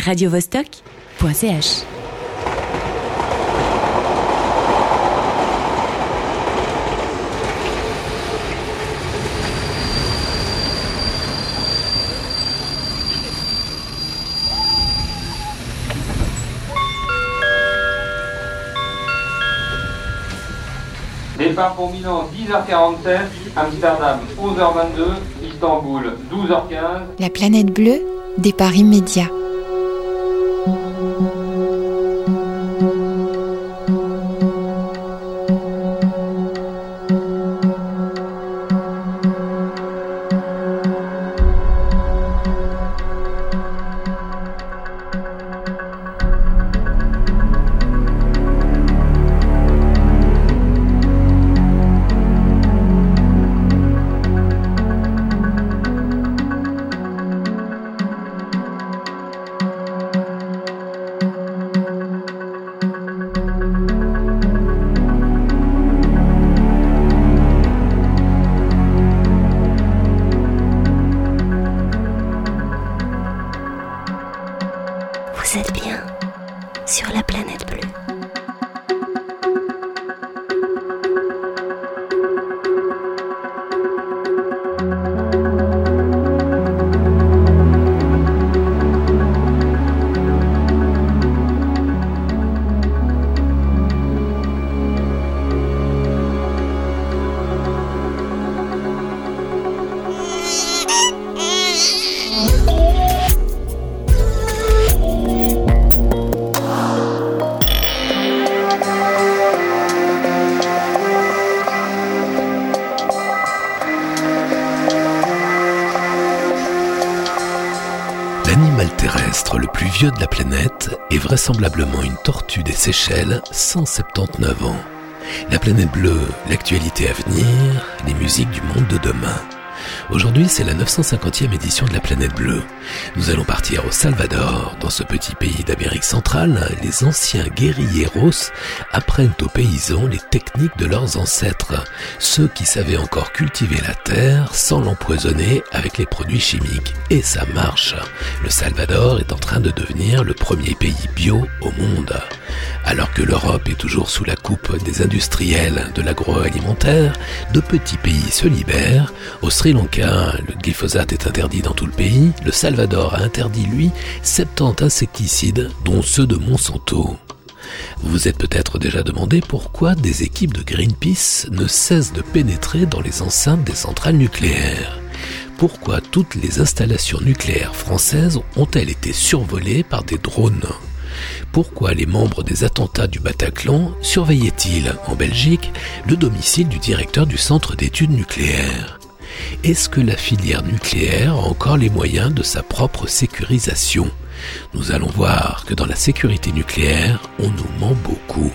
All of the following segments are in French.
radiovostok.ch Départ pour Milan 10h47, Amsterdam 11h22, Istanbul 12h15. La planète bleue, départ immédiat. Tortue des Seychelles, 179 ans. La planète bleue, l'actualité à venir, les musiques du monde de demain. Aujourd'hui, c'est la 950e édition de la planète bleue. Nous allons partir au Salvador. Dans ce petit pays d'Amérique centrale, les anciens guerrilleros apprennent aux paysans les techniques de leurs ancêtres, ceux qui savaient encore cultiver la terre sans l'empoisonner avec les produits chimiques. Et ça marche. Le Salvador est en train de devenir le premier pays bio au monde. Alors que l'Europe est toujours sous la coupe des industriels de l'agroalimentaire, de petits pays se libèrent. Au Sri Lanka, le glyphosate est interdit dans tout le pays. Le Salvador a interdit, lui, 70 insecticides, dont ceux de Monsanto. Vous vous êtes peut-être déjà demandé pourquoi des équipes de Greenpeace ne cessent de pénétrer dans les enceintes des centrales nucléaires. Pourquoi toutes les installations nucléaires françaises ont-elles été survolées par des drones? Pourquoi les membres des attentats du Bataclan surveillaient-ils, en Belgique, le domicile du directeur du centre d'études nucléaires? Est-ce que la filière nucléaire a encore les moyens de sa propre sécurisation? Nous allons voir que dans la sécurité nucléaire, on nous ment beaucoup.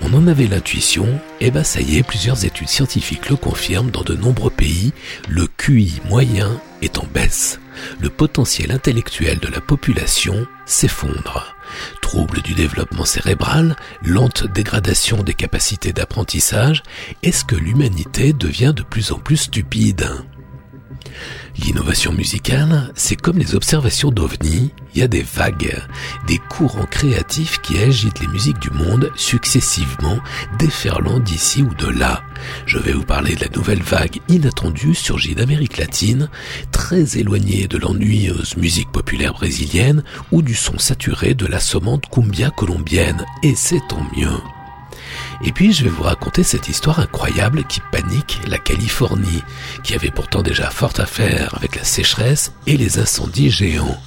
On en avait l'intuition, et ben ça y est, plusieurs études scientifiques le confirment dans de nombreux pays, le QI moyen est en baisse. Le potentiel intellectuel de la population s'effondre. Troubles du développement cérébral, lente dégradation des capacités d'apprentissage, est-ce que l'humanité devient de plus en plus stupide? L'innovation musicale, c'est comme les observations d'OVNI, il y a des vagues, des courants créatifs qui agitent les musiques du monde successivement, déferlant d'ici ou de là. Je vais vous parler de la nouvelle vague inattendue surgie d'Amérique latine, très éloignée de l'ennuyeuse musique populaire brésilienne ou du son saturé de l'assommante cumbia colombienne, et c'est tant mieux. Et puis je vais vous raconter cette histoire incroyable qui panique la Californie, qui avait pourtant déjà fort à faire avec la sécheresse et les incendies géants.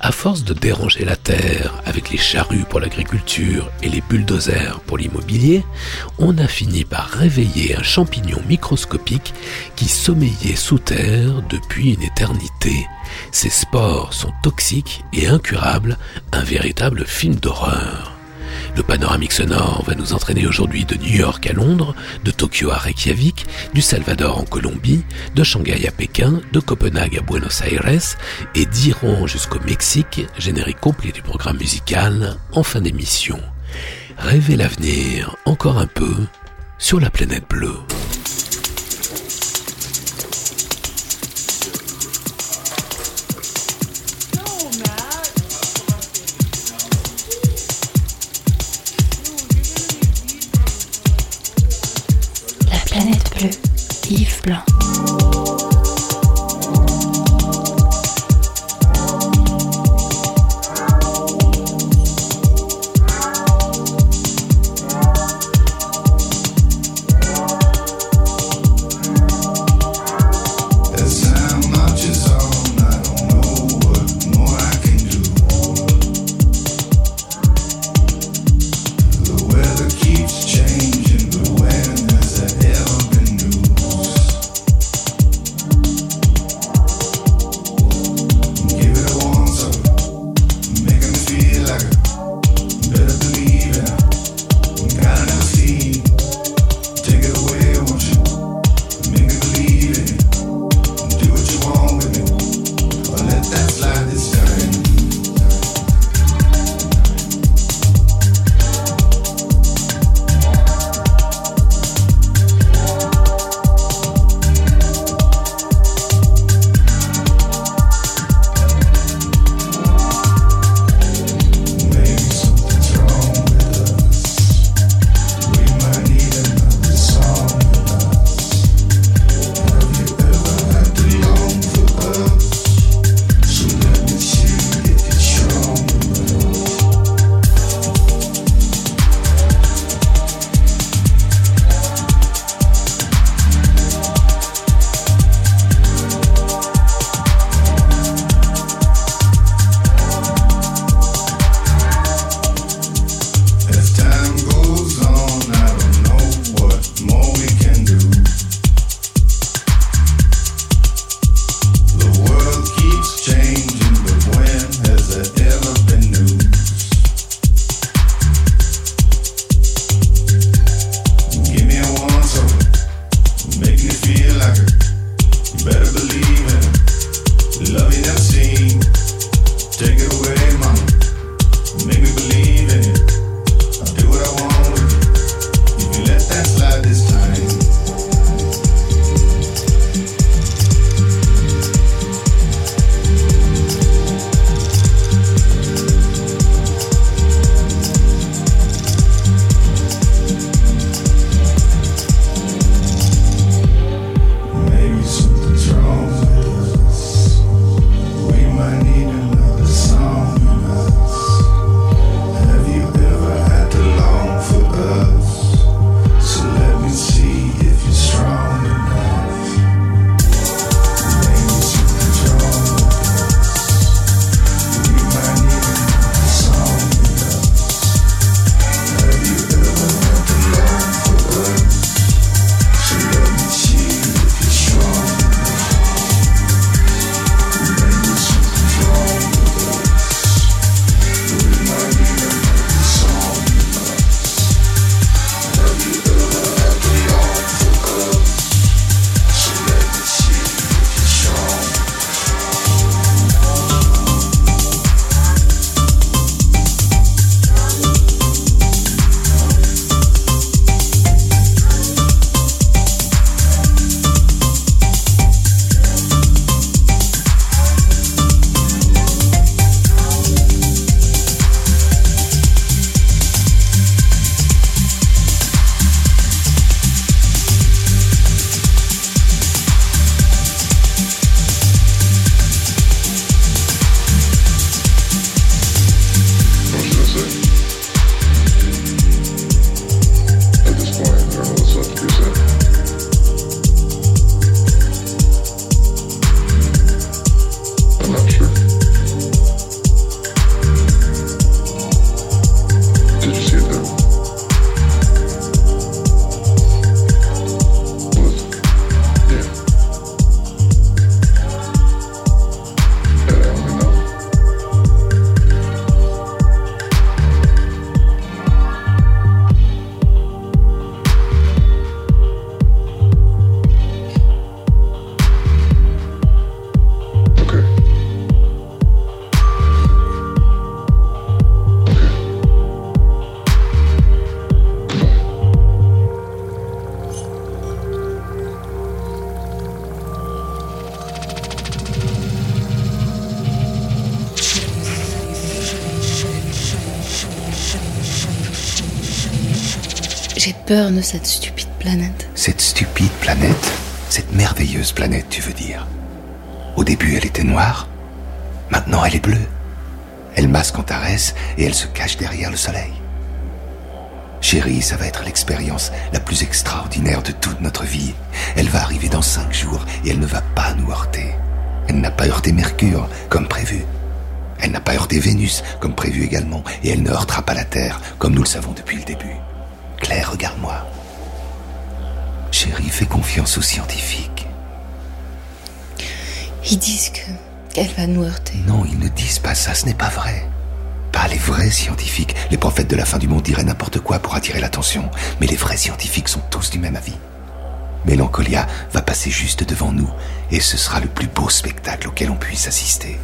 À force de déranger la terre avec les charrues pour l'agriculture et les bulldozers pour l'immobilier, on a fini par réveiller un champignon microscopique qui sommeillait sous terre depuis une éternité. Ces spores sont toxiques et incurables, un véritable film d'horreur. Le panoramique sonore va nous entraîner aujourd'hui de New York à Londres, de Tokyo à Reykjavik, du Salvador en Colombie, de Shanghai à Pékin, de Copenhague à Buenos Aires et d'Iran jusqu'au Mexique, générique complet du programme musical en fin d'émission. Rêvez l'avenir encore un peu sur la planète bleue. Bleue, Yves Blanc. Cette stupide planète Cette stupide planète Cette merveilleuse planète, tu veux dire Au début, elle était noire. Maintenant, elle est bleue. Elle masque Antares et elle se cache derrière le soleil. Chérie, ça va être l'expérience la plus extraordinaire de toute notre vie. Elle va arriver dans cinq jours et elle ne va pas nous heurter. Elle n'a pas heurté Mercure, comme prévu. Elle n'a pas heurté Vénus, comme prévu également, et elle ne heurtera pas la Terre, comme nous le savons depuis le début. Claire, regarde-moi. Chérie, fais confiance aux scientifiques. Ils disent que qu'elle va nous heurter. Non, ils ne disent pas ça, ce n'est pas vrai. Pas les vrais scientifiques. Les prophètes de la fin du monde diraient n'importe quoi pour attirer l'attention. Mais les vrais scientifiques sont tous du même avis. Mélancolia va passer juste devant nous et ce sera le plus beau spectacle auquel on puisse assister.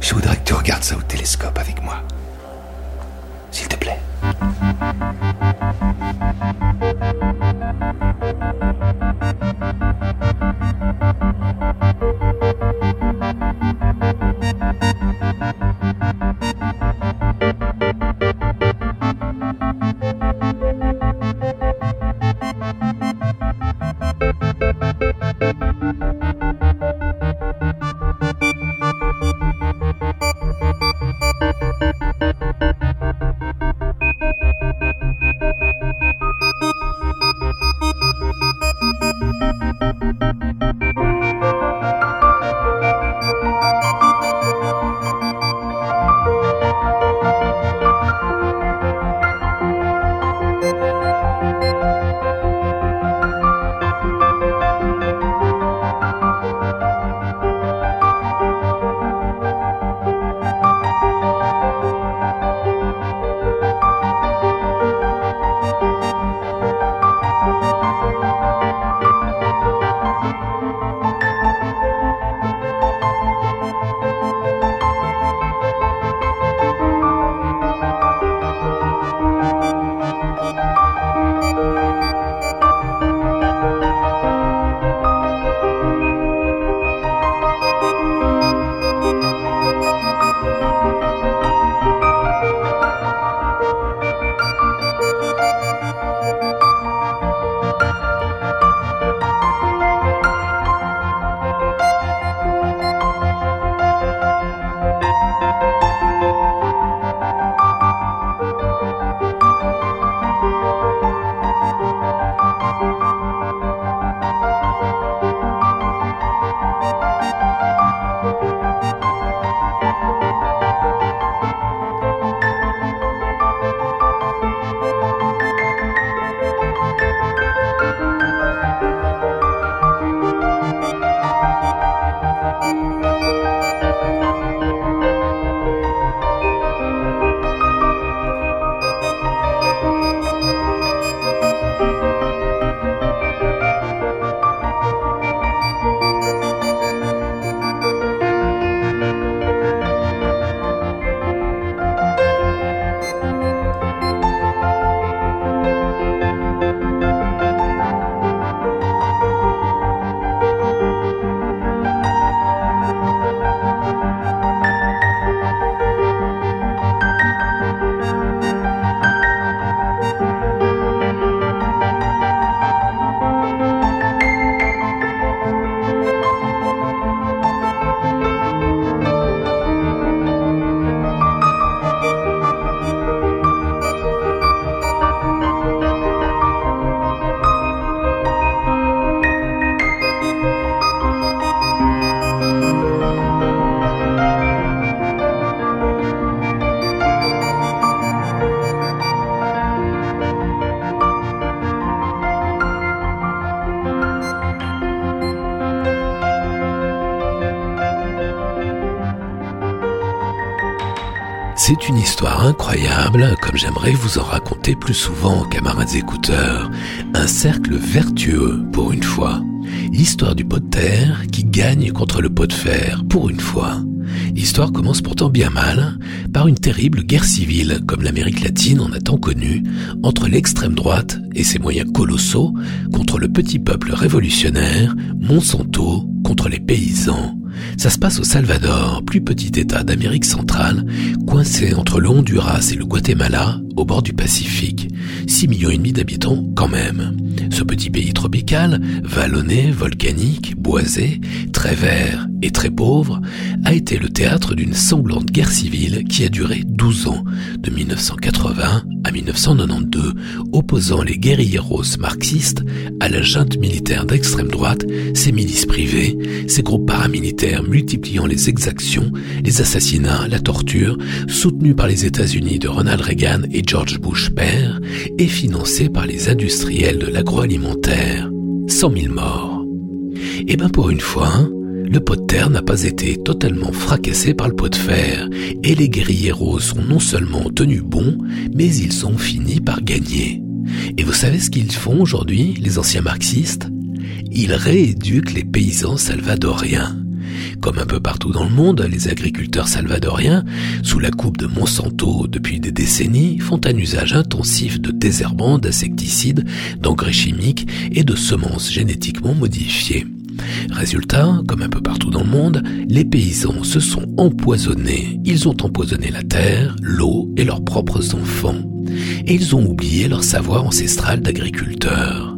Je voudrais que tu regardes ça au télescope avec moi. Une histoire incroyable, comme j'aimerais vous en raconter plus souvent, camarades écouteurs. Un cercle vertueux, pour une fois. L'histoire du pot de terre qui gagne contre le pot de fer, pour une fois. L'histoire commence pourtant bien mal, par une terrible guerre civile, comme l'Amérique latine en a tant connu, entre l'extrême droite et ses moyens colossaux, contre le petit peuple révolutionnaire, Monsanto contre les paysans. Ça se passe au Salvador, plus petit état d'Amérique centrale, coincé entre le Honduras et le Guatemala, au bord du Pacifique. 6 millions et demi d'habitants quand même. Ce petit pays tropical, vallonné, volcanique, boisé, très vert et très pauvre, a été le théâtre d'une sanglante guerre civile qui a duré 12 ans, de 1980 à 1992, opposant les guerrilleros marxistes à la junte militaire d'extrême droite, ses milices privées, ses groupes paramilitaires multipliant les exactions, les assassinats, la torture, soutenus par les États-Unis de Ronald Reagan et George Bush père, et financés par les industriels de l'agroalimentaire. 100 000 morts. Et eh ben pour une fois, hein, le pot de terre n'a pas été totalement fracassé par le pot de fer, et les guerrilleros sont non seulement tenus bons, mais ils ont fini par gagner. Et vous savez ce qu'ils font aujourd'hui, les anciens marxistes? Ils rééduquent les paysans salvadoriens. Comme un peu partout dans le monde, les agriculteurs salvadoriens, sous la coupe de Monsanto depuis des décennies, font un usage intensif de désherbants, d'insecticides, d'engrais chimiques et de semences génétiquement modifiées. Résultat, comme un peu partout dans le monde, les paysans se sont empoisonnés. Ils ont empoisonné la terre, l'eau et leurs propres enfants. Et ils ont oublié leur savoir ancestral d'agriculteurs.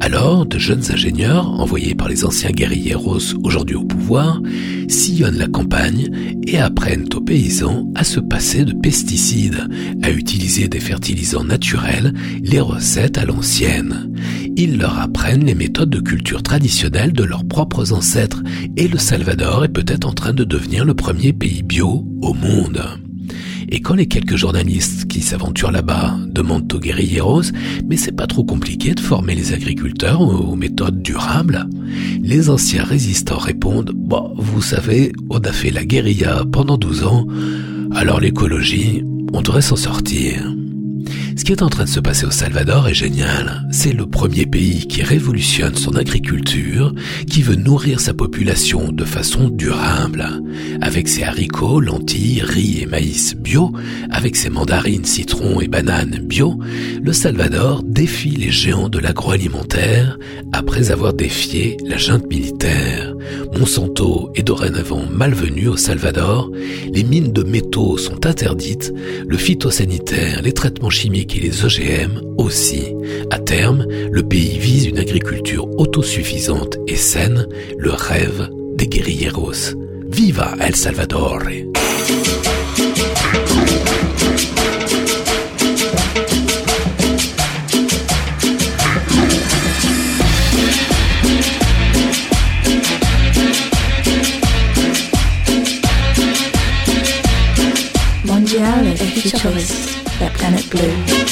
Alors, de jeunes ingénieurs, envoyés par les anciens guerrilleros aujourd'hui au pouvoir, sillonnent la campagne et apprennent aux paysans à se passer de pesticides, à utiliser des fertilisants naturels, les recettes à l'ancienne. Ils leur apprennent les méthodes de culture traditionnelles de leurs propres ancêtres et le Salvador est peut-être en train de devenir le premier pays bio au monde. Et quand les quelques journalistes qui s'aventurent là-bas demandent aux guerrilleros, mais c'est pas trop compliqué de former les agriculteurs aux méthodes durables, les anciens résistants répondent, bon, vous savez, on a fait la guérilla pendant 12 ans, alors l'écologie, on devrait s'en sortir. Ce qui est en train de se passer au Salvador est génial. C'est le premier pays qui révolutionne son agriculture, qui veut nourrir sa population de façon durable. Avec ses haricots, lentilles, riz et maïs bio, avec ses mandarines, citrons et bananes bio, le Salvador défie les géants de l'agroalimentaire après avoir défié la junte militaire. Monsanto est dorénavant malvenu au Salvador, les mines de métaux sont interdites, le phytosanitaire, les traitements chimiques et les OGM aussi. À terme, le pays vise une agriculture autosuffisante et saine, le rêve des guerrilleros. Viva El Salvador! La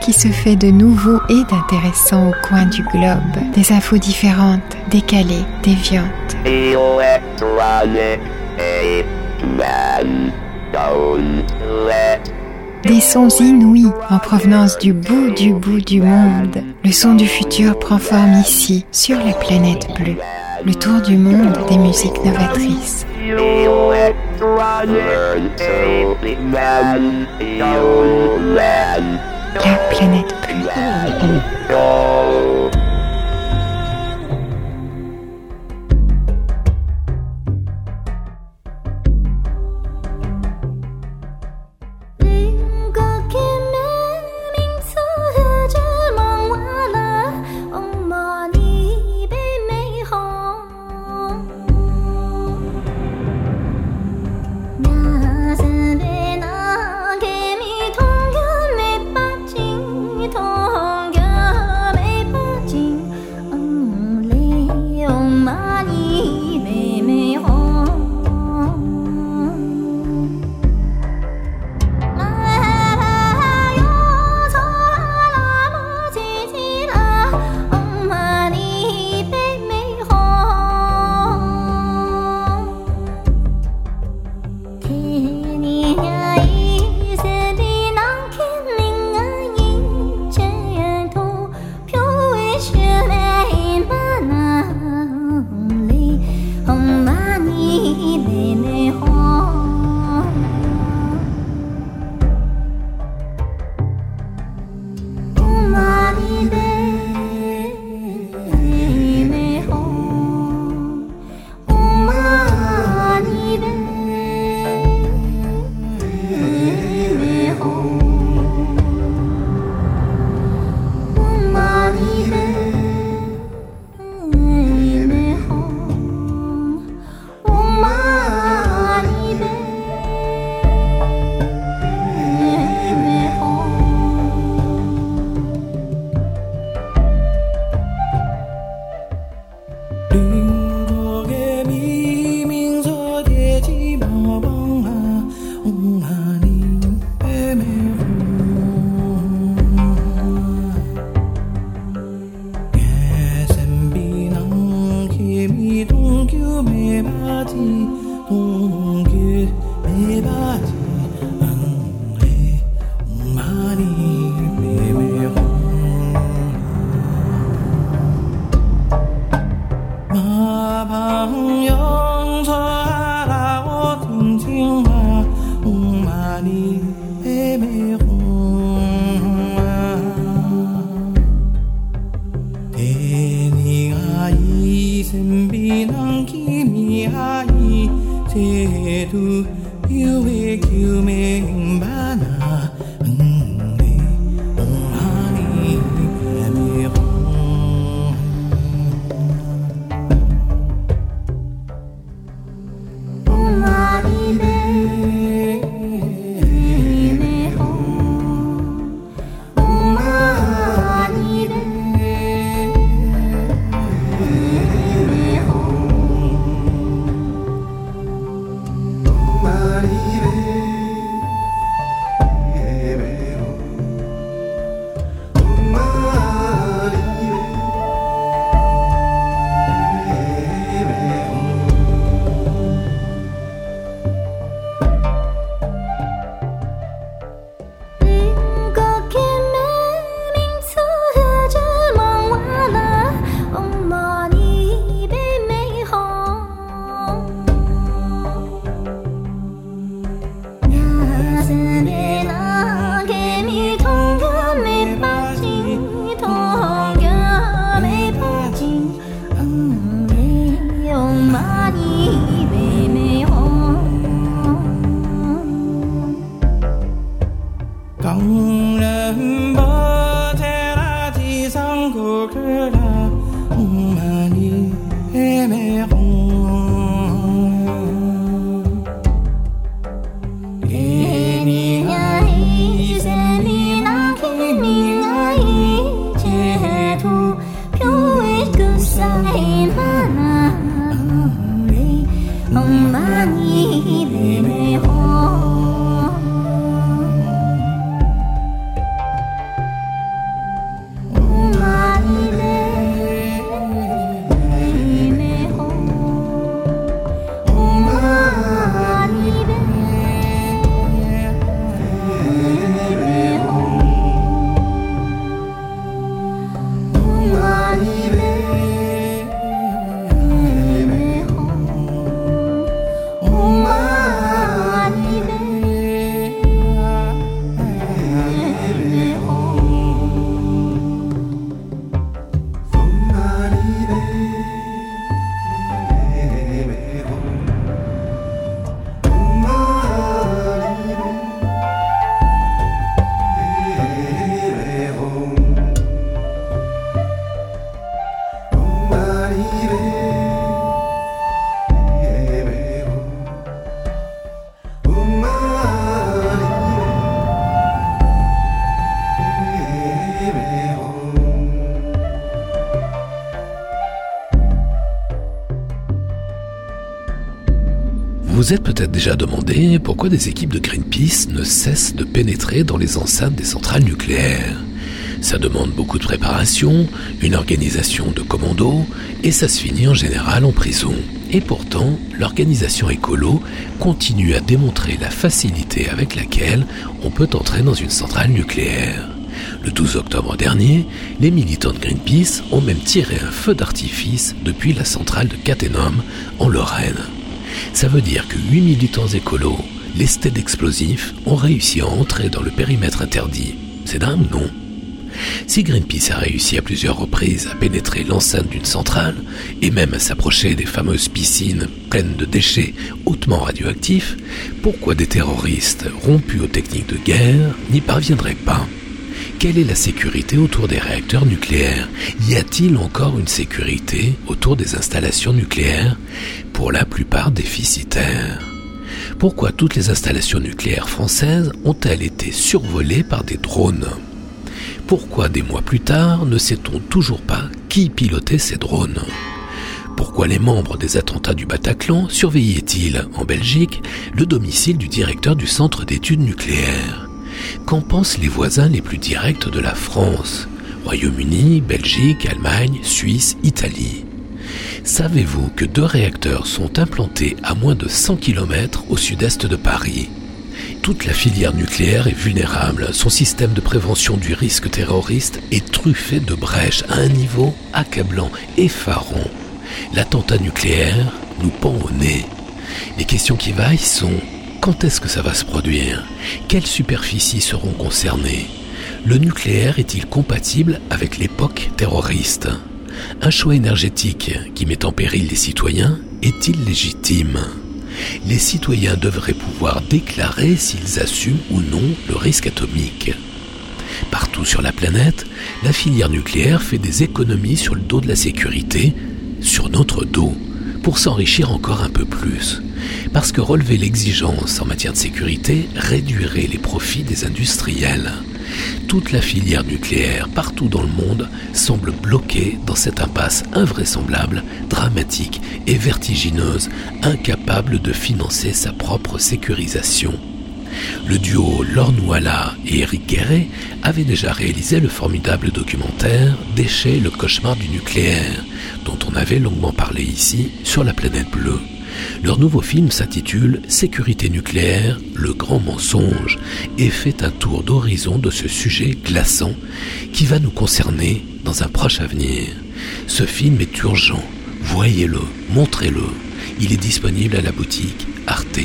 qui se fait de nouveau et d'intéressant au coin du globe, des infos différentes, décalées, déviantes. Des sons inouïs en provenance du bout du bout du monde. Le son du futur prend forme ici, sur la planète bleue. Le tour du monde des musiques novatrices. La planète bleue. Vous êtes peut-être déjà demandé pourquoi des équipes de Greenpeace ne cessent de pénétrer dans les enceintes des centrales nucléaires. Ça demande beaucoup de préparation, une organisation de commando, et ça se finit en général en prison. Et pourtant, l'organisation écolo continue à démontrer la facilité avec laquelle on peut entrer dans une centrale nucléaire. Le 12 octobre dernier, les militants de Greenpeace ont même tiré un feu d'artifice depuis la centrale de Cattenom, en Lorraine. Ça veut dire que 8 militants écolos, lestés d'explosifs, ont réussi à entrer dans le périmètre interdit. C'est dingue, non? Si Greenpeace a réussi à plusieurs reprises à pénétrer l'enceinte d'une centrale, et même à s'approcher des fameuses piscines pleines de déchets hautement radioactifs, pourquoi des terroristes rompus aux techniques de guerre n'y parviendraient pas? Quelle est la sécurité autour des réacteurs nucléaires? Y a-t-il encore une sécurité autour des installations nucléaires, pour la plupart déficitaires. Pourquoi toutes les installations nucléaires françaises ont-elles été survolées par des drones? Pourquoi des mois plus tard ne sait-on toujours pas qui pilotait ces drones? Pourquoi les membres des attentats du Bataclan surveillaient-ils en Belgique le domicile du directeur du centre d'études nucléaires? Qu'en pensent les voisins les plus directs de la France? Royaume-Uni, Belgique, Allemagne, Suisse, Italie. Savez-vous que deux réacteurs sont implantés à moins de 100 km au sud-est de Paris? Toute la filière nucléaire est vulnérable. Son système de prévention du risque terroriste est truffé de brèches à un niveau accablant, effarant. L'attentat nucléaire nous pend au nez. Les questions qui vaillent sont quand est-ce que ça va se produire? Quelles superficies seront concernées? Le nucléaire est-il compatible avec l'époque terroriste? Un choix énergétique qui met en péril les citoyens est-il légitime? Les citoyens devraient pouvoir déclarer s'ils assument ou non le risque atomique. Partout sur la planète, la filière nucléaire fait des économies sur le dos de la sécurité, sur notre dos, pour s'enrichir encore un peu plus. Parce que relever l'exigence en matière de sécurité réduirait les profits des industriels toute la filière nucléaire partout dans le monde semble bloquée dans cette impasse invraisemblable, dramatique et vertigineuse, incapable de financer sa propre sécurisation. Le duo Lorne Walla et Eric Guéret avaient déjà réalisé le formidable documentaire Déchets, le cauchemar du nucléaire, dont on avait longuement parlé ici sur la planète bleue. Leur nouveau film s'intitule Sécurité nucléaire, le grand mensonge et fait un tour d'horizon de ce sujet glaçant qui va nous concerner dans un proche avenir. Ce film est urgent. Voyez-le, montrez-le. Il est disponible à la boutique Arte.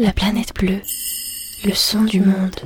La planète bleue, le son du monde.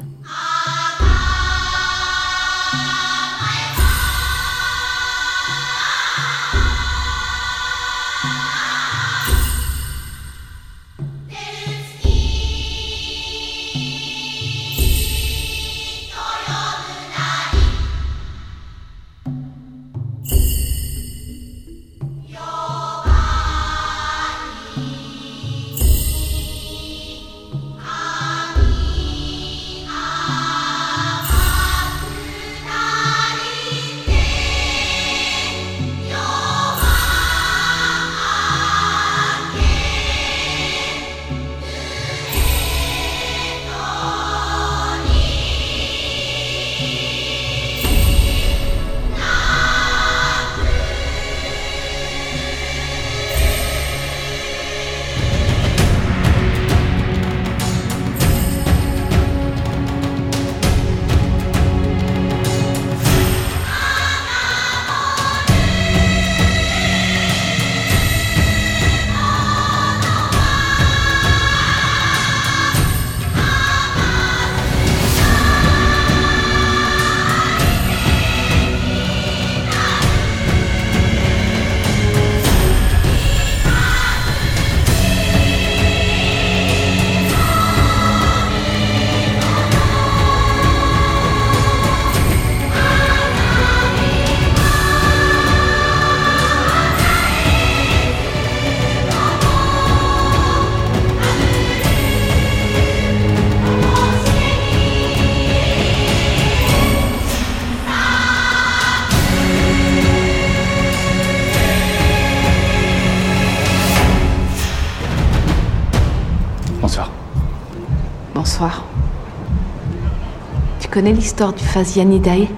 Connais l'histoire du Phasianidae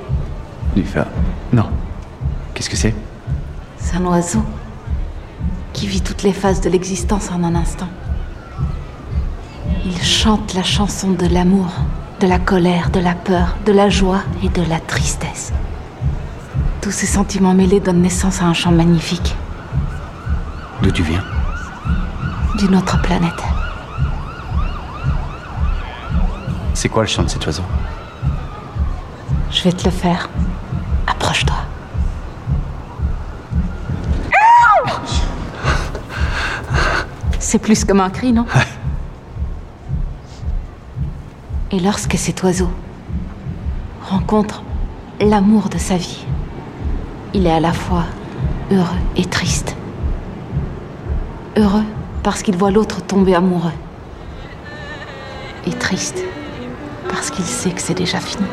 Du fa... Non. Qu'est-ce que c'est? C'est un oiseau qui vit toutes les phases de l'existence en un instant. Il chante la chanson de l'amour, de la colère, de la peur, de la joie et de la tristesse. Tous ces sentiments mêlés donnent naissance à un chant magnifique D'où tu viens? D'une autre planète. C'est quoi le chant de cet oiseau? Vais te le faire. Approche-toi. C'est plus comme un cri, non? Et lorsque cet oiseau rencontre l'amour de sa vie, il est à la fois heureux et triste. Heureux parce qu'il voit l'autre tomber amoureux. Et triste parce qu'il sait que c'est déjà fini.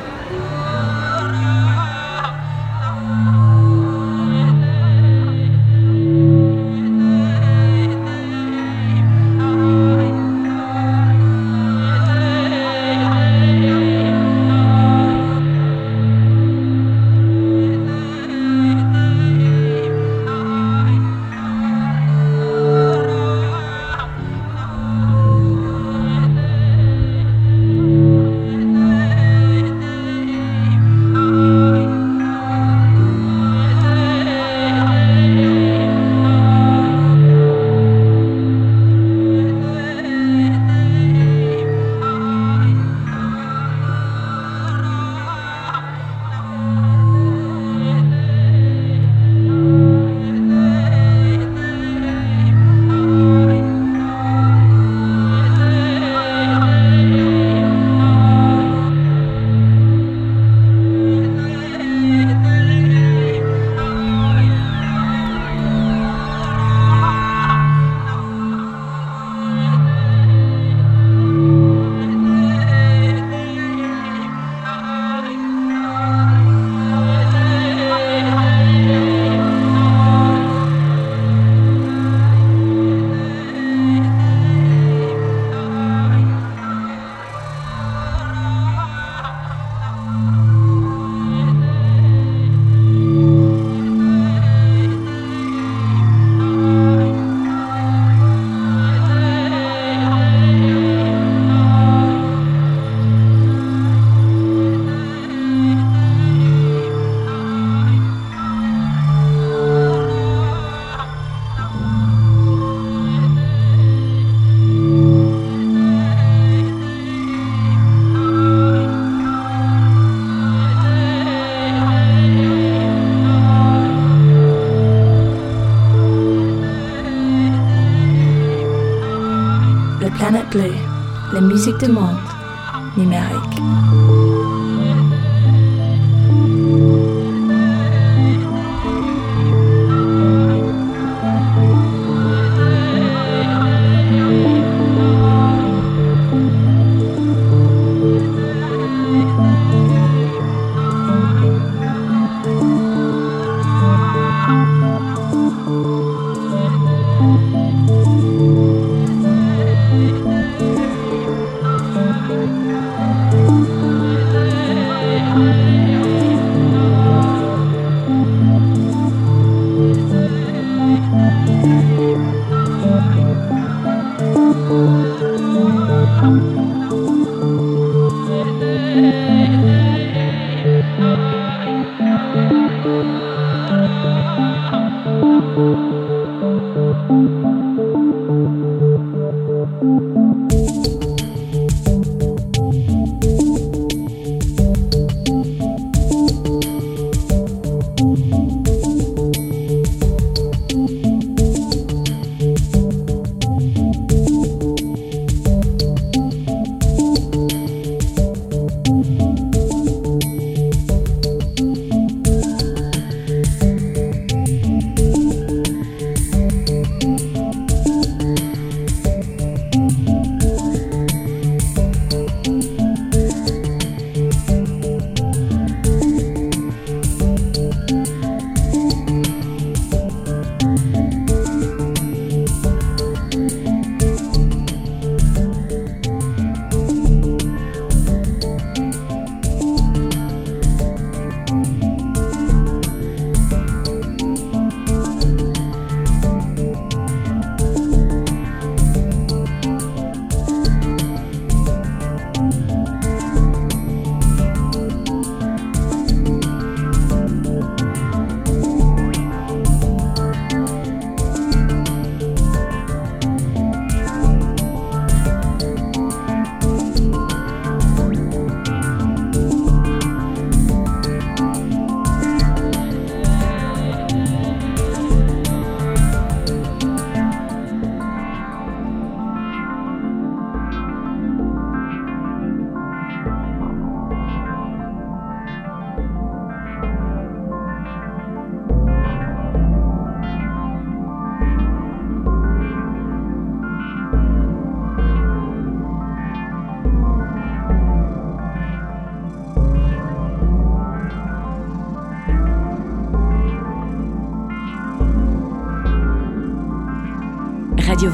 Musique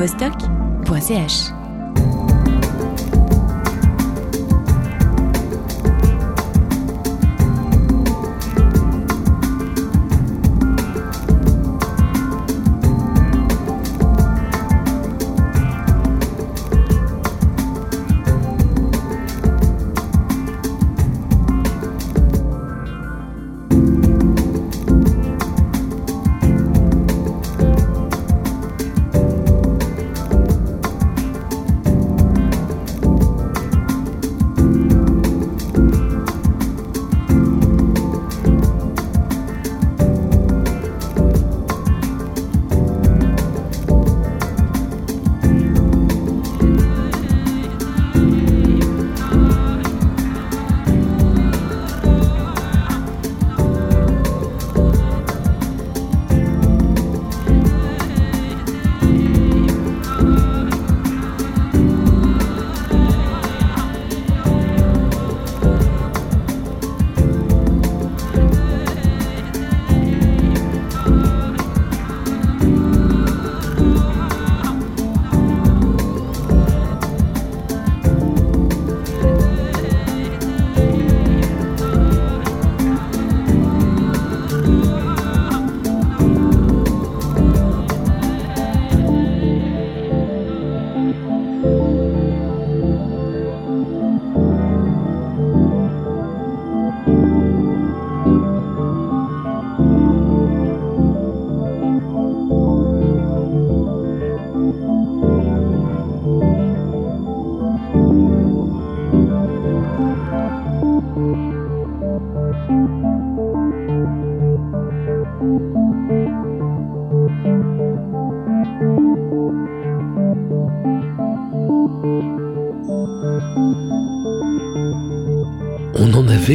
vostok.ch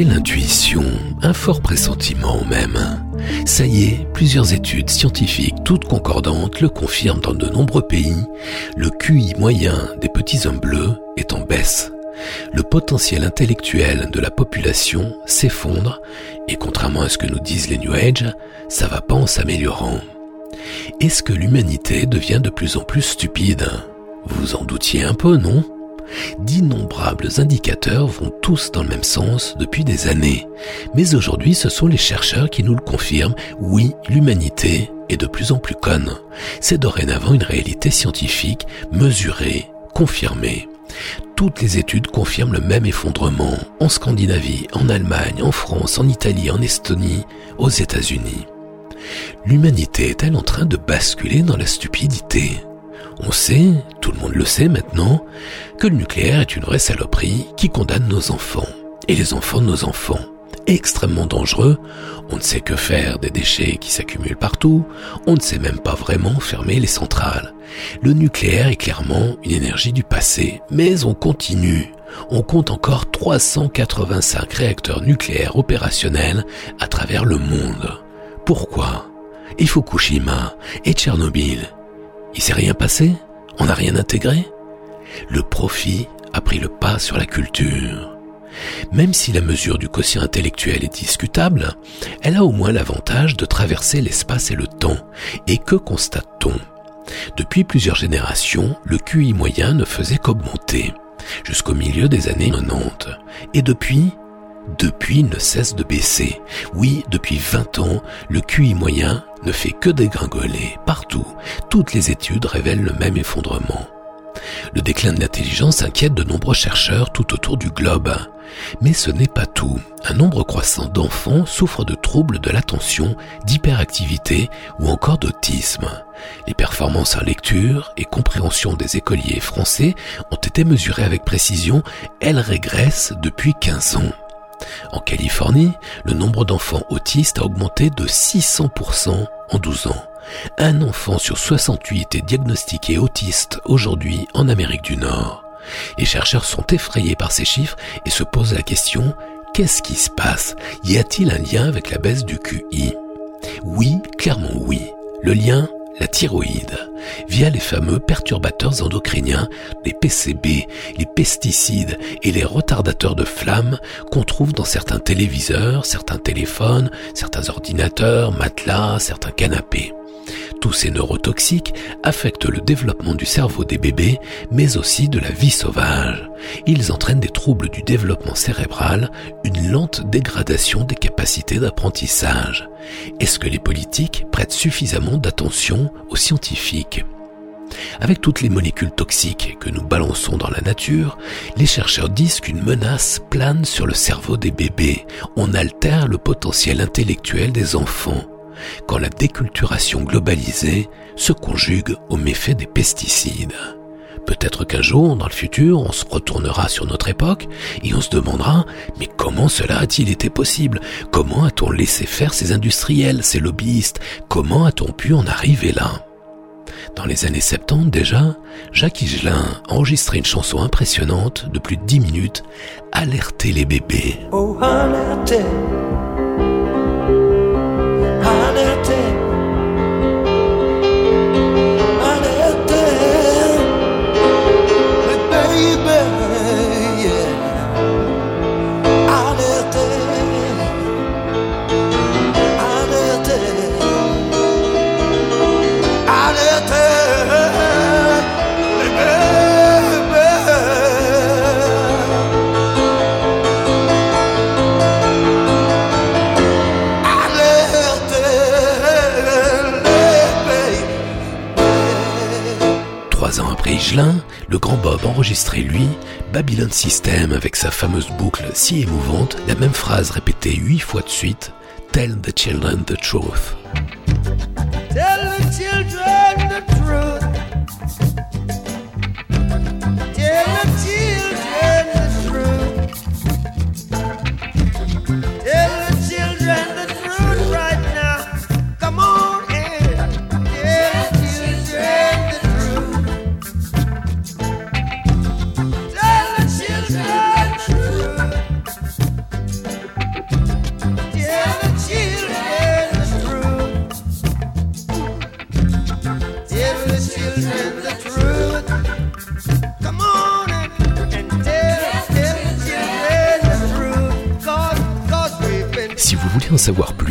l'intuition, un fort pressentiment même. Ça y est, plusieurs études scientifiques, toutes concordantes, le confirment dans de nombreux pays. Le QI moyen des petits hommes bleus est en baisse. Le potentiel intellectuel de la population s'effondre et contrairement à ce que nous disent les New Age, ça va pas en s'améliorant. Est-ce que l'humanité devient de plus en plus stupide? Vous en doutiez un peu, non? D'innombrables indicateurs vont tous dans le même sens depuis des années. Mais aujourd'hui, ce sont les chercheurs qui nous le confirment. Oui, l'humanité est de plus en plus conne. C'est dorénavant une réalité scientifique, mesurée, confirmée. Toutes les études confirment le même effondrement en Scandinavie, en Allemagne, en France, en Italie, en Estonie, aux États-Unis. L'humanité est-elle en train de basculer dans la stupidité? On sait, tout le monde le sait maintenant, que le nucléaire est une vraie saloperie qui condamne nos enfants, et les enfants de nos enfants. Extrêmement dangereux, on ne sait que faire des déchets qui s'accumulent partout, on ne sait même pas vraiment fermer les centrales. Le nucléaire est clairement une énergie du passé, mais on continue. On compte encore 385 réacteurs nucléaires opérationnels à travers le monde. Pourquoi? Et Fukushima et Tchernobyl? Il s'est rien passé On n'a rien intégré Le profit a pris le pas sur la culture. Même si la mesure du quotient intellectuel est discutable, elle a au moins l'avantage de traverser l'espace et le temps. Et que constate-t-on? Depuis plusieurs générations, le QI moyen ne faisait qu'augmenter, jusqu'au milieu des années 90. Et depuis, depuis, ne cesse de baisser. Oui, depuis 20 ans, le QI moyen ne fait que dégringoler partout. Toutes les études révèlent le même effondrement. Le déclin de l'intelligence inquiète de nombreux chercheurs tout autour du globe. Mais ce n'est pas tout. Un nombre croissant d'enfants souffrent de troubles de l'attention, d'hyperactivité ou encore d'autisme. Les performances en lecture et compréhension des écoliers français ont été mesurées avec précision. Elles régressent depuis 15 ans. En Californie, le nombre d'enfants autistes a augmenté de 600% en 12 ans. Un enfant sur 68 est diagnostiqué autiste aujourd'hui en Amérique du Nord. Les chercheurs sont effrayés par ces chiffres et se posent la question, qu'est-ce qui se passe? Y a-t-il un lien avec la baisse du QI Oui, clairement oui. Le lien la thyroïde, via les fameux perturbateurs endocriniens, les PCB, les pesticides et les retardateurs de flamme qu'on trouve dans certains téléviseurs, certains téléphones, certains ordinateurs, matelas, certains canapés. Tous ces neurotoxiques affectent le développement du cerveau des bébés, mais aussi de la vie sauvage. Ils entraînent des troubles du développement cérébral, une lente dégradation des capacités d'apprentissage. Est-ce que les politiques prêtent suffisamment d'attention aux scientifiques? Avec toutes les molécules toxiques que nous balançons dans la nature, les chercheurs disent qu'une menace plane sur le cerveau des bébés. On altère le potentiel intellectuel des enfants quand la déculturation globalisée se conjugue aux méfaits des pesticides. Peut-être qu'un jour, dans le futur, on se retournera sur notre époque et on se demandera mais comment cela a-t-il été possible? Comment a-t-on laissé faire ces industriels, ces lobbyistes? Comment a-t-on pu en arriver là? Dans les années 70 déjà, Jacques Higelin enregistrait une chanson impressionnante de plus de 10 minutes, Alerter les bébés. Oh, enregistrait lui Babylon System avec sa fameuse boucle si émouvante, la même phrase répétée huit fois de suite Tell the children the truth.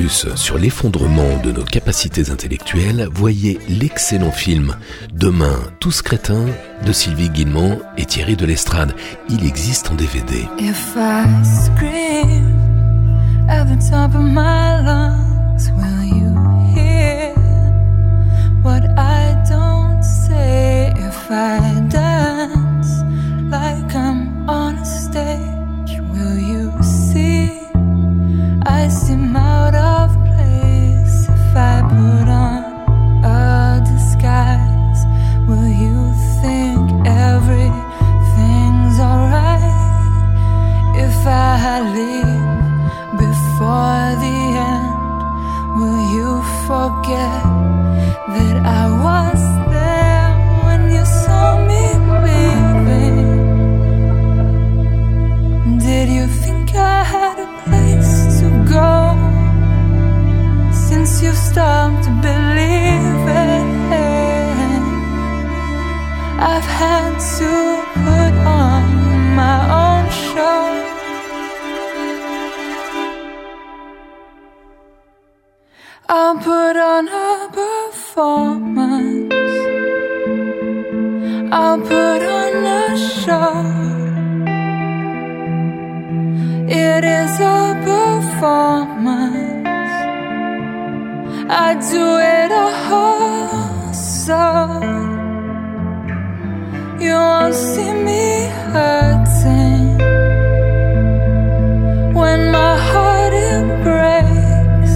Sur l'effondrement de nos capacités intellectuelles, voyez l'excellent film Demain, tous crétins de Sylvie Guillemont et Thierry de l'Estrade. Il existe en DVD. You won't see me hurting when my heart breaks.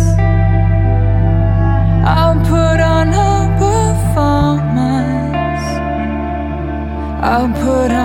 I'll put on a performance. I'll put on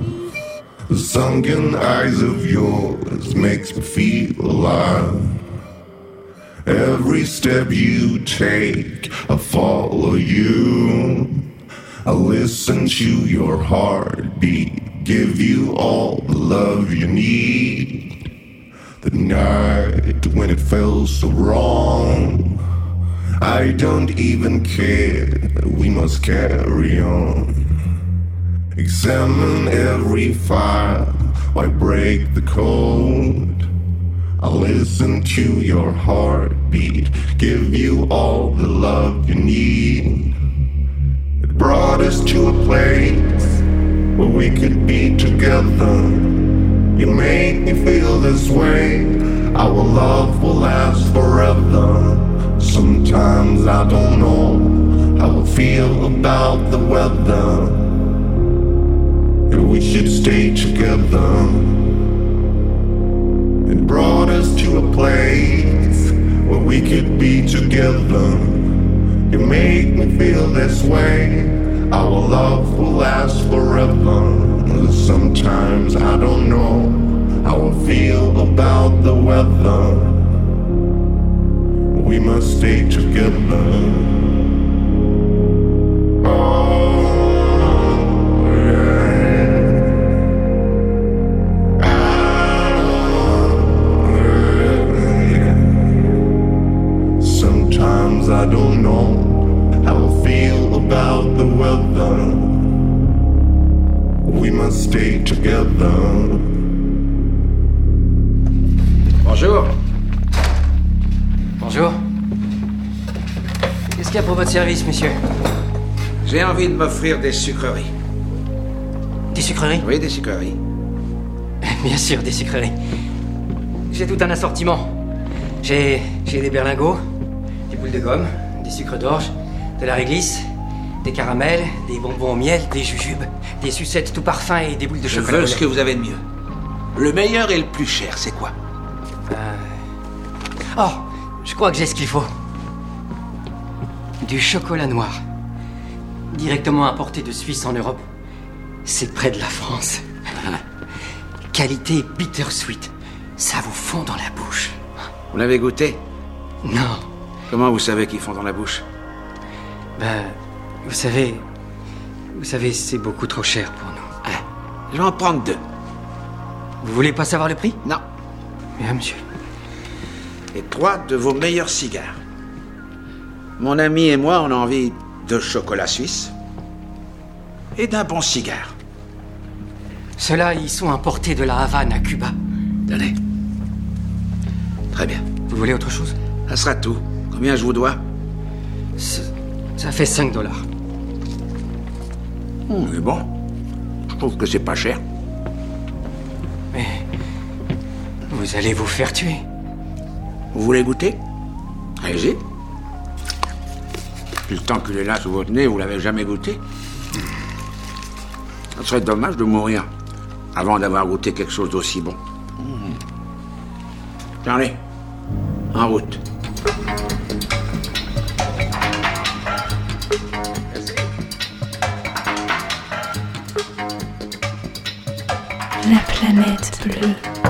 Sunken eyes of yours makes me feel alive. Every step you take, I follow you. I listen to your heartbeat, give you all the love you need. The night when it felt so wrong, I don't even care, we must carry on. Examine every file, why break the code? I listen to your heartbeat, give you all the love you need. It brought us to a place where we could be together. You make me feel this way, our love will last forever. Sometimes I don't know how I feel about the weather. And we should stay together. It brought us to a place where we could be together. You make me feel this way. Our love will last forever. Sometimes I don't know how I feel about the weather. We must stay together. Monsieur J'ai envie de m'offrir des sucreries. Des sucreries? Oui, des sucreries. Bien sûr, des sucreries. J'ai tout un assortiment. J'ai j'ai des berlingots, des boules de gomme, des sucres d'orge, de la réglisse, des caramels, des bonbons au miel, des jujubes, des sucettes tout parfum et des boules de Je chocolat. veux au ce que vous avez de mieux. Le meilleur et le plus cher, c'est quoi? Oh, je crois que j'ai ce qu'il faut. Du chocolat noir. Directement importé de Suisse en Europe. C'est près de la France. Qualité bittersweet. Ça vous fond dans la bouche. Vous l'avez goûté? Non. Comment vous savez qu'ils font dans la bouche? Ben, vous savez, Vous savez, c'est beaucoup trop cher pour nous. Je vais en prendre deux. Vous voulez pas savoir le prix? Non. Bien, monsieur. Et trois de vos meilleurs cigares. Mon ami et moi, on a envie de chocolat suisse et d'un bon cigare. Ceux-là, ils sont importés de la Havane à Cuba. Donnez. Très bien. Vous voulez autre chose? Ça sera tout. Combien je vous dois? Ça, ça fait 5 dollars. Hum, mais bon. Je trouve que c'est pas cher. Mais. Vous allez vous faire tuer. Vous voulez goûter? Allez-y. Le temps qu'il est là sous votre nez, vous l'avez jamais goûté Ça serait dommage de mourir avant d'avoir goûté quelque chose d'aussi bon. Mmh. Allez, en route. La planète bleue.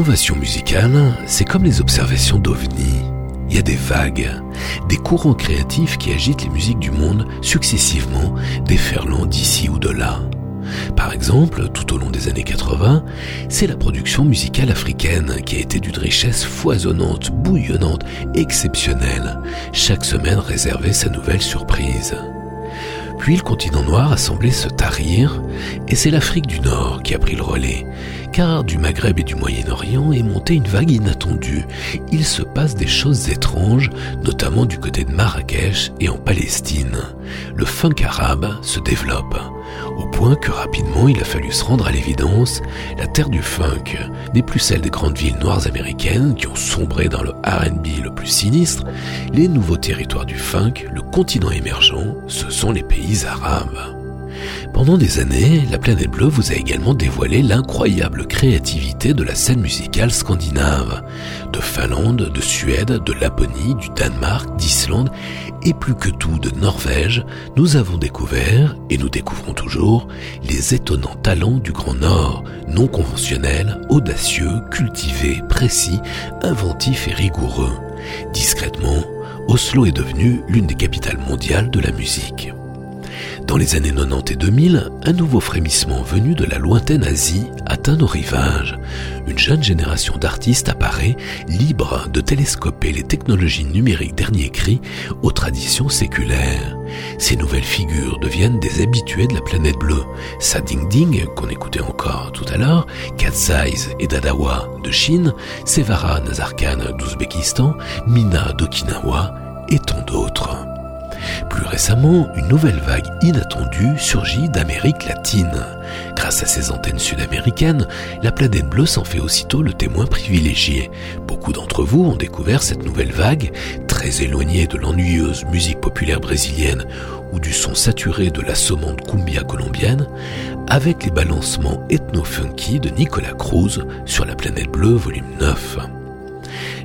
L'innovation musicale, c'est comme les observations d'OVNI. Il y a des vagues, des courants créatifs qui agitent les musiques du monde successivement, déferlant d'ici ou de là. Par exemple, tout au long des années 80, c'est la production musicale africaine qui a été d'une richesse foisonnante, bouillonnante, exceptionnelle. Chaque semaine réservait sa nouvelle surprise. Puis le continent noir a semblé se tarir, et c'est l'Afrique du Nord qui a pris le relais, car du Maghreb et du Moyen-Orient est montée une vague inattendue. Il se passe des choses étranges, notamment du côté de Marrakech et en Palestine. Le funk arabe se développe, au point que rapidement il a fallu se rendre à l'évidence, la terre du funk n'est plus celle des grandes villes noires américaines qui ont sombré dans le RB le plus sinistre, les nouveaux territoires du funk, le continent émergent, ce sont les pays arabes. Pendant des années, la planète bleue vous a également dévoilé l'incroyable créativité de la scène musicale scandinave. De Finlande, de Suède, de Laponie, du Danemark, d'Islande et plus que tout de Norvège, nous avons découvert, et nous découvrons toujours, les étonnants talents du Grand Nord, non conventionnels, audacieux, cultivés, précis, inventifs et rigoureux. Discrètement, Oslo est devenu l'une des capitales mondiales de la musique. Dans les années 90 et 2000, un nouveau frémissement venu de la lointaine Asie atteint nos rivages. Une jeune génération d'artistes apparaît, libre de télescoper les technologies numériques dernier cri aux traditions séculaires. Ces nouvelles figures deviennent des habitués de la planète bleue. Sa Ding Ding, qu'on écoutait encore tout à l'heure, Cat et Dadawa de Chine, Sevara Nazarkhan d'Ouzbékistan, Mina d'Okinawa et tant d'autres. Plus récemment, une nouvelle vague inattendue surgit d'Amérique latine. Grâce à ses antennes sud-américaines, la planète bleue s'en fait aussitôt le témoin privilégié. Beaucoup d'entre vous ont découvert cette nouvelle vague, très éloignée de l'ennuyeuse musique populaire brésilienne ou du son saturé de la saumante cumbia colombienne, avec les balancements ethno-funky de Nicolas Cruz sur la planète bleue volume 9.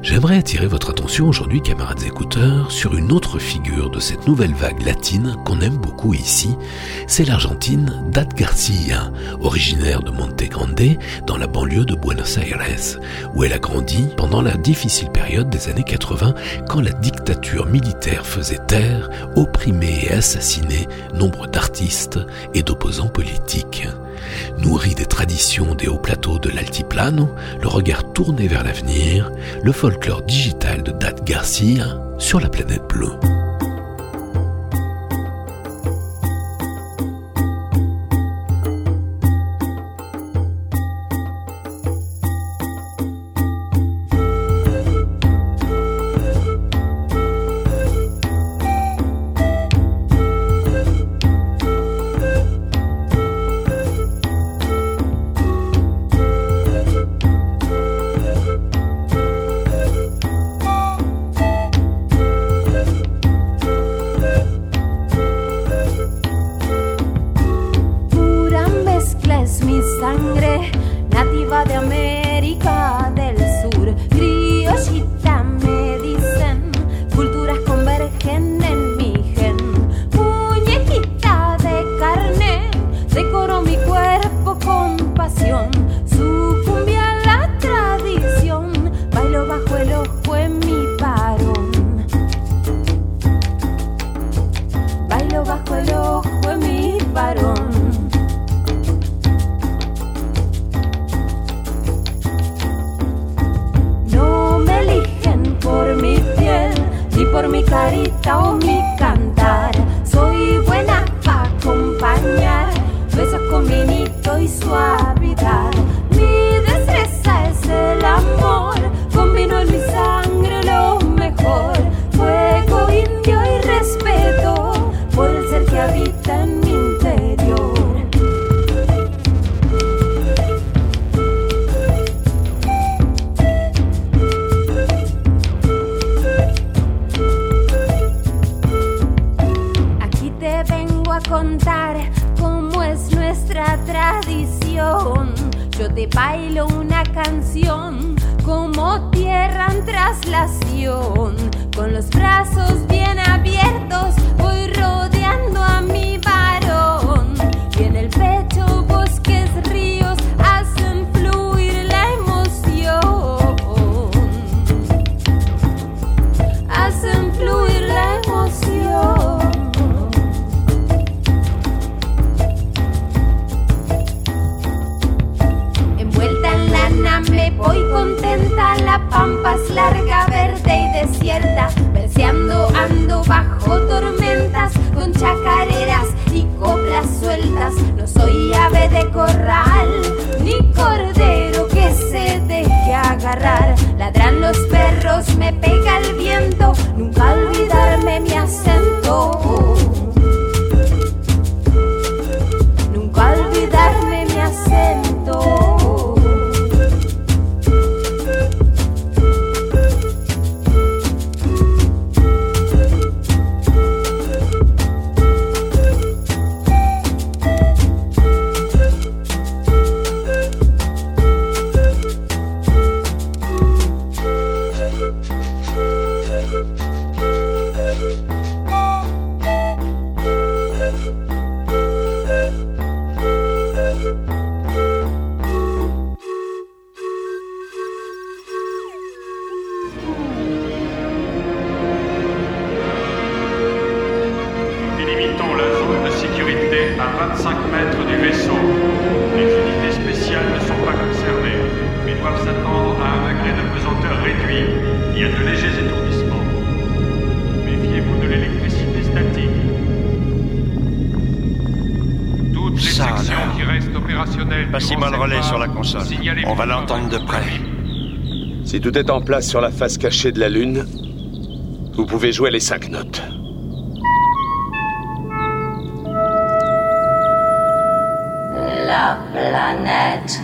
J'aimerais attirer votre attention aujourd'hui, camarades écouteurs, sur une autre figure de cette nouvelle vague latine qu'on aime beaucoup ici. C'est l'Argentine Dat Garcia, originaire de Monte Grande, dans la banlieue de Buenos Aires, où elle a grandi pendant la difficile période des années 80, quand la dictature militaire faisait taire, opprimait et assassinait nombre d'artistes et d'opposants politiques. Nourri des traditions des hauts plateaux de l'altiplano, le regard tourné vers l'avenir, le folklore digital de Dat Garcia sur la planète bleue. Carita o mi cantar. Soy buena para acompañar, besos con vinito y suavidad. Mi destreza es el amor, combino en mi sangre lo mejor. Fuego indio y respeto por el ser que habita te bailo una canción como tierra en traslación. Con los brazos larga, verde y desierta. Verseando ando bajo tormentas, con chacareras y coplas sueltas. No soy ave de corral, ni cordero que se deje agarrar. Ladran los perros, me pega el viento, nunca olvidarme mi acento. Tout est en place sur la face cachée de la Lune, vous pouvez jouer les cinq notes. La planète.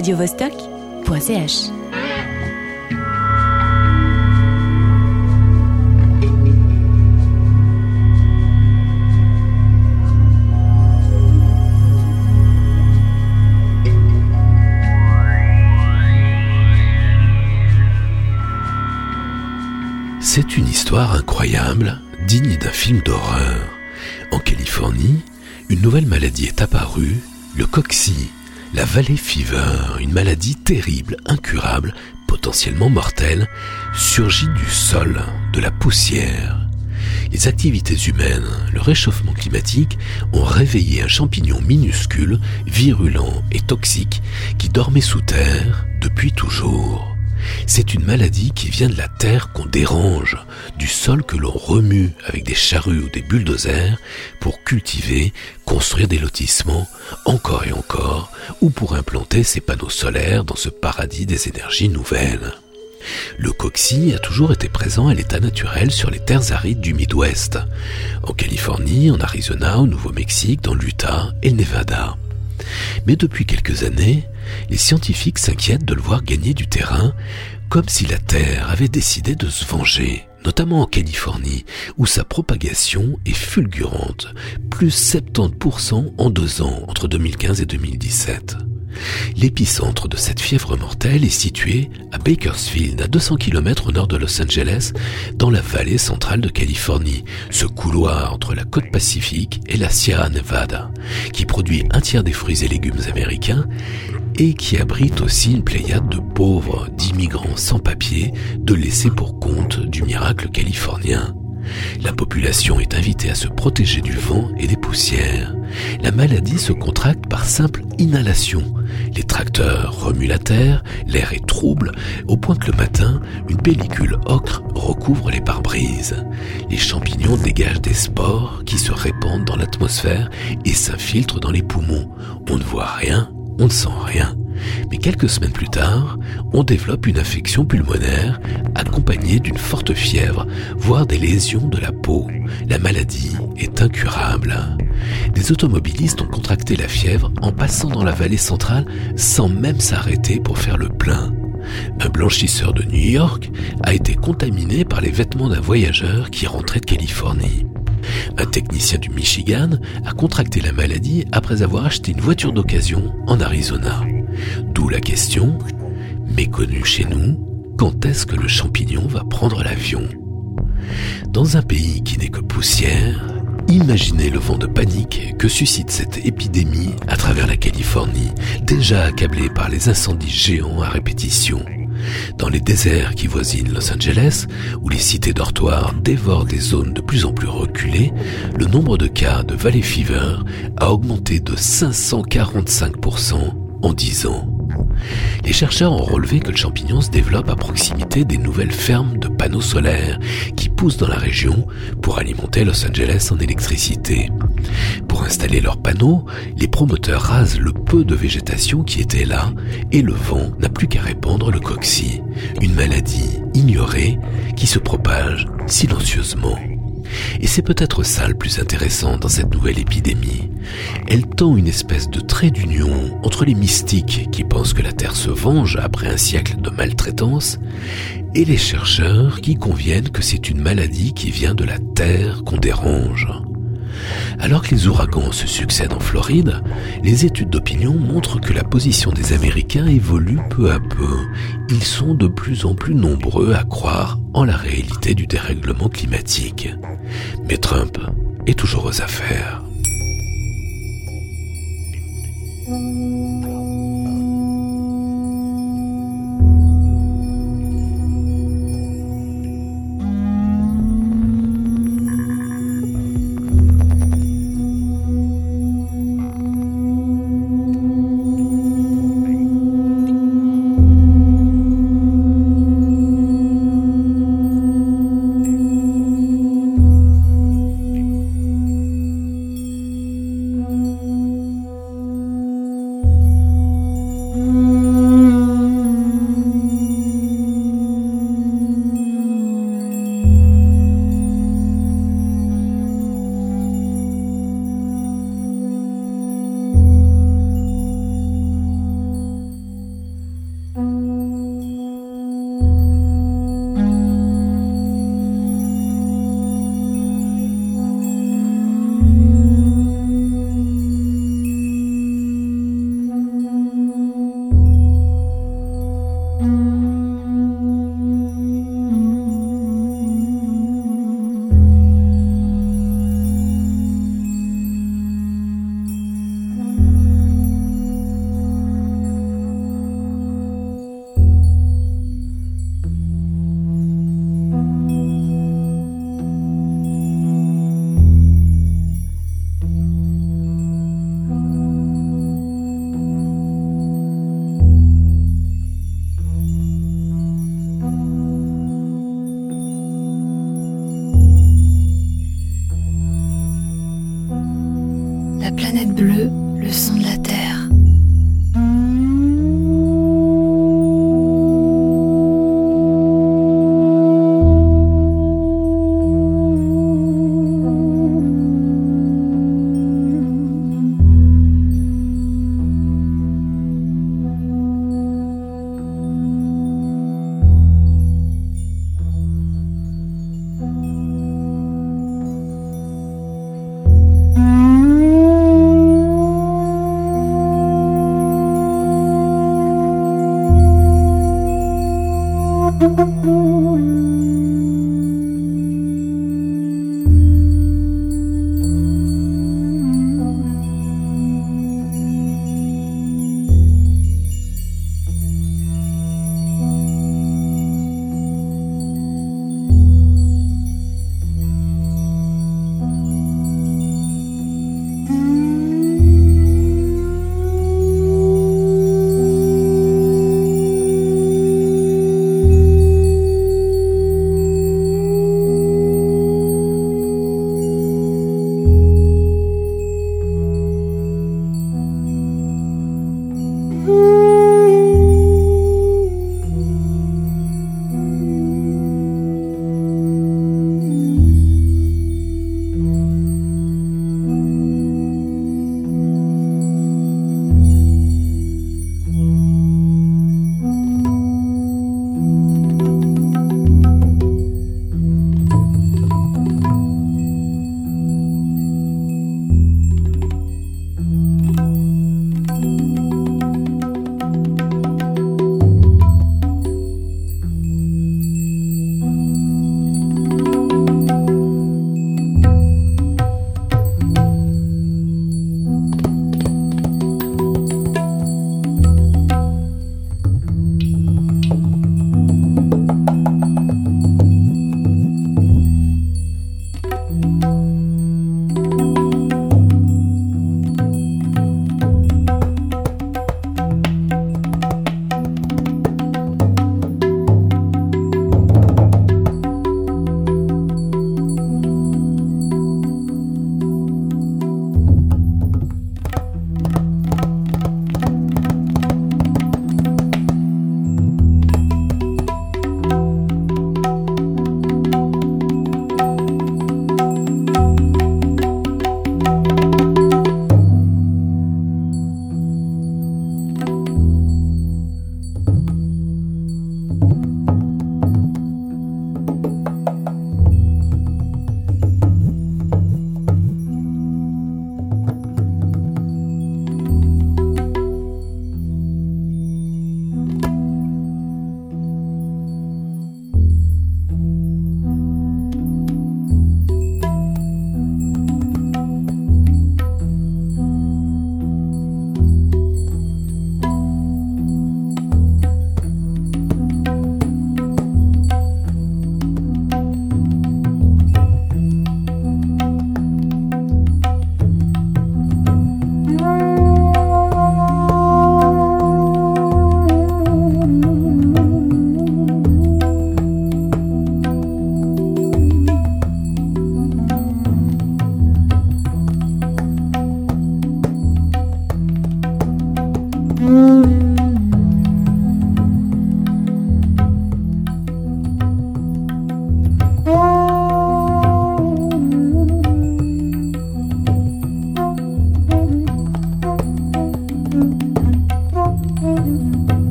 radiovostok.ch C'est une histoire incroyable, digne d'un film d'horreur. En Californie, une nouvelle maladie est apparue, le cocci, la valley fever, une maladie terrible, incurable, potentiellement mortelle, surgit du sol, de la poussière. Les activités humaines, le réchauffement climatique ont réveillé un champignon minuscule, virulent et toxique qui dormait sous terre depuis toujours. C'est une maladie qui vient de la terre qu'on dérange, du sol que l'on remue avec des charrues ou des bulldozers pour cultiver, construire des lotissements, encore et encore, ou pour implanter ses panneaux solaires dans ce paradis des énergies nouvelles. Le cocci a toujours été présent à l'état naturel sur les terres arides du Midwest, en Californie, en Arizona, au Nouveau-Mexique, dans l'Utah et le Nevada. Mais depuis quelques années, les scientifiques s'inquiètent de le voir gagner du terrain, comme si la Terre avait décidé de se venger, notamment en Californie, où sa propagation est fulgurante, plus 70% en deux ans entre 2015 et 2017. L'épicentre de cette fièvre mortelle est situé à Bakersfield, à 200 km au nord de Los Angeles, dans la vallée centrale de Californie, ce couloir entre la côte pacifique et la Sierra Nevada, qui produit un tiers des fruits et légumes américains et qui abrite aussi une pléiade de pauvres, d'immigrants sans papier, de laissés pour compte du miracle californien. La population est invitée à se protéger du vent et des poussières. La maladie se contracte par simple inhalation. Les tracteurs remuent la terre, l'air est trouble, au point que le matin, une pellicule ocre recouvre les pare-brises. Les champignons dégagent des spores qui se répandent dans l'atmosphère et s'infiltrent dans les poumons. On ne voit rien, on ne sent rien. Mais quelques semaines plus tard, on développe une infection pulmonaire accompagnée d'une forte fièvre, voire des lésions de la peau. La maladie est incurable. Des automobilistes ont contracté la fièvre en passant dans la vallée centrale sans même s'arrêter pour faire le plein. Un blanchisseur de New York a été contaminé par les vêtements d'un voyageur qui rentrait de Californie. Un technicien du Michigan a contracté la maladie après avoir acheté une voiture d'occasion en Arizona. D'où la question, méconnue chez nous, quand est-ce que le champignon va prendre l'avion? Dans un pays qui n'est que poussière, Imaginez le vent de panique que suscite cette épidémie à travers la Californie, déjà accablée par les incendies géants à répétition. Dans les déserts qui voisinent Los Angeles, où les cités dortoirs dévorent des zones de plus en plus reculées, le nombre de cas de Valley Fever a augmenté de 545% en 10 ans. Les chercheurs ont relevé que le champignon se développe à proximité des nouvelles fermes de panneaux solaires qui poussent dans la région pour alimenter Los Angeles en électricité. Pour installer leurs panneaux, les promoteurs rasent le peu de végétation qui était là et le vent n'a plus qu'à répandre le cocci, une maladie ignorée qui se propage silencieusement. Et c'est peut-être ça le plus intéressant dans cette nouvelle épidémie. Elle tend une espèce de trait d'union entre les mystiques qui pensent que la Terre se venge après un siècle de maltraitance et les chercheurs qui conviennent que c'est une maladie qui vient de la Terre qu'on dérange. Alors que les ouragans se succèdent en Floride, les études d'opinion montrent que la position des Américains évolue peu à peu. Ils sont de plus en plus nombreux à croire en la réalité du dérèglement climatique. Mais Trump est toujours aux affaires. La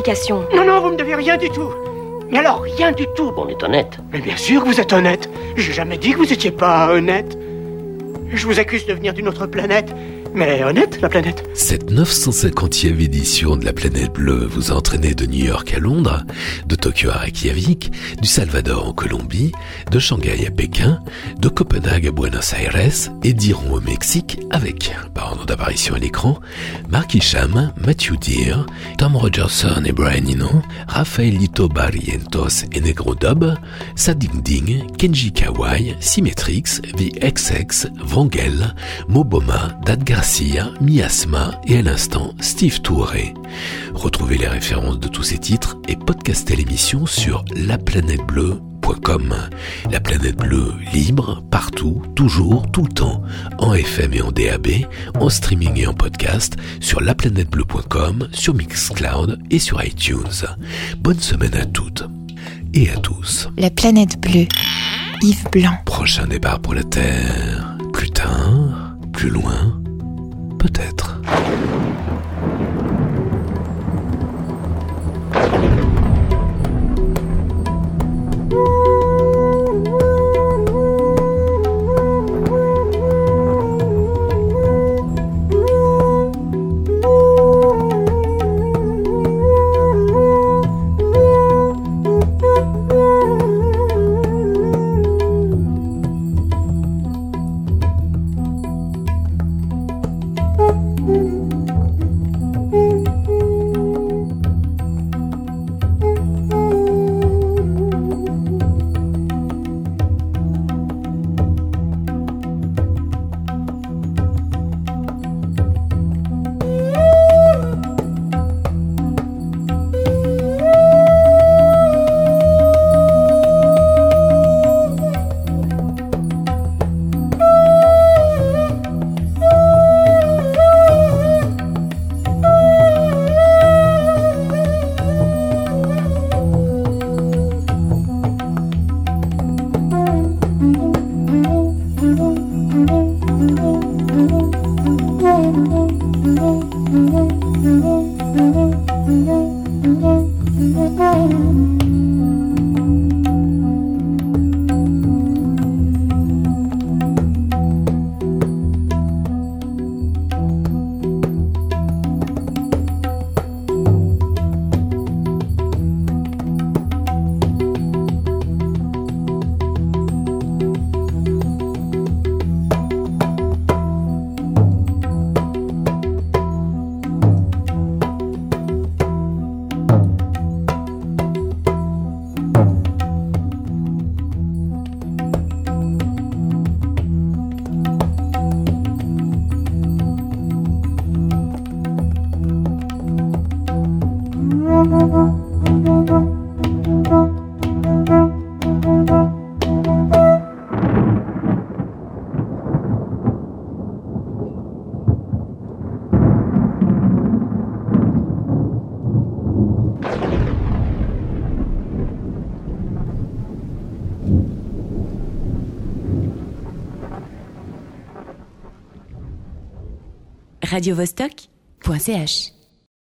Explication. Non, non, vous me devez rien du tout. Mais alors, rien du tout. On est honnête. Mais bien sûr que vous êtes honnête. J'ai jamais dit que vous étiez pas honnête. Je vous accuse de venir d'une autre planète. Mais honnête, la planète. Cette 950e édition de la planète bleue vous a entraîné de New York à Londres, de Tokyo à Reykjavik, du Salvador en Colombie, de Shanghai à Pékin, de Copenhague à Buenos Aires et d'Iron au Mexique avec, par ordre d'apparition à l'écran, Mark Isham, Matthew Deere, Tom Rogerson et Brian Eno, Rafaelito Barrientos et Negro Dub, Sadik Ding, Kenji Kawai, Symmetrix, VXX, Vangel, Moboma, Dad Garcia, Miasma et à l'instant Steve Touré. Retrouvez les références de tous ces titres et podcastez l'émission sur laplanètebleu.com. La planète bleue libre, partout, toujours, tout le temps, en FM et en DAB, en streaming et en podcast, sur laplanètebleu.com, sur Mixcloud et sur iTunes. Bonne semaine à toutes et à tous. La planète bleue. Yves Blanc. Prochain départ pour la Terre. Plus tard, plus loin, peut-être. radiovostok.ch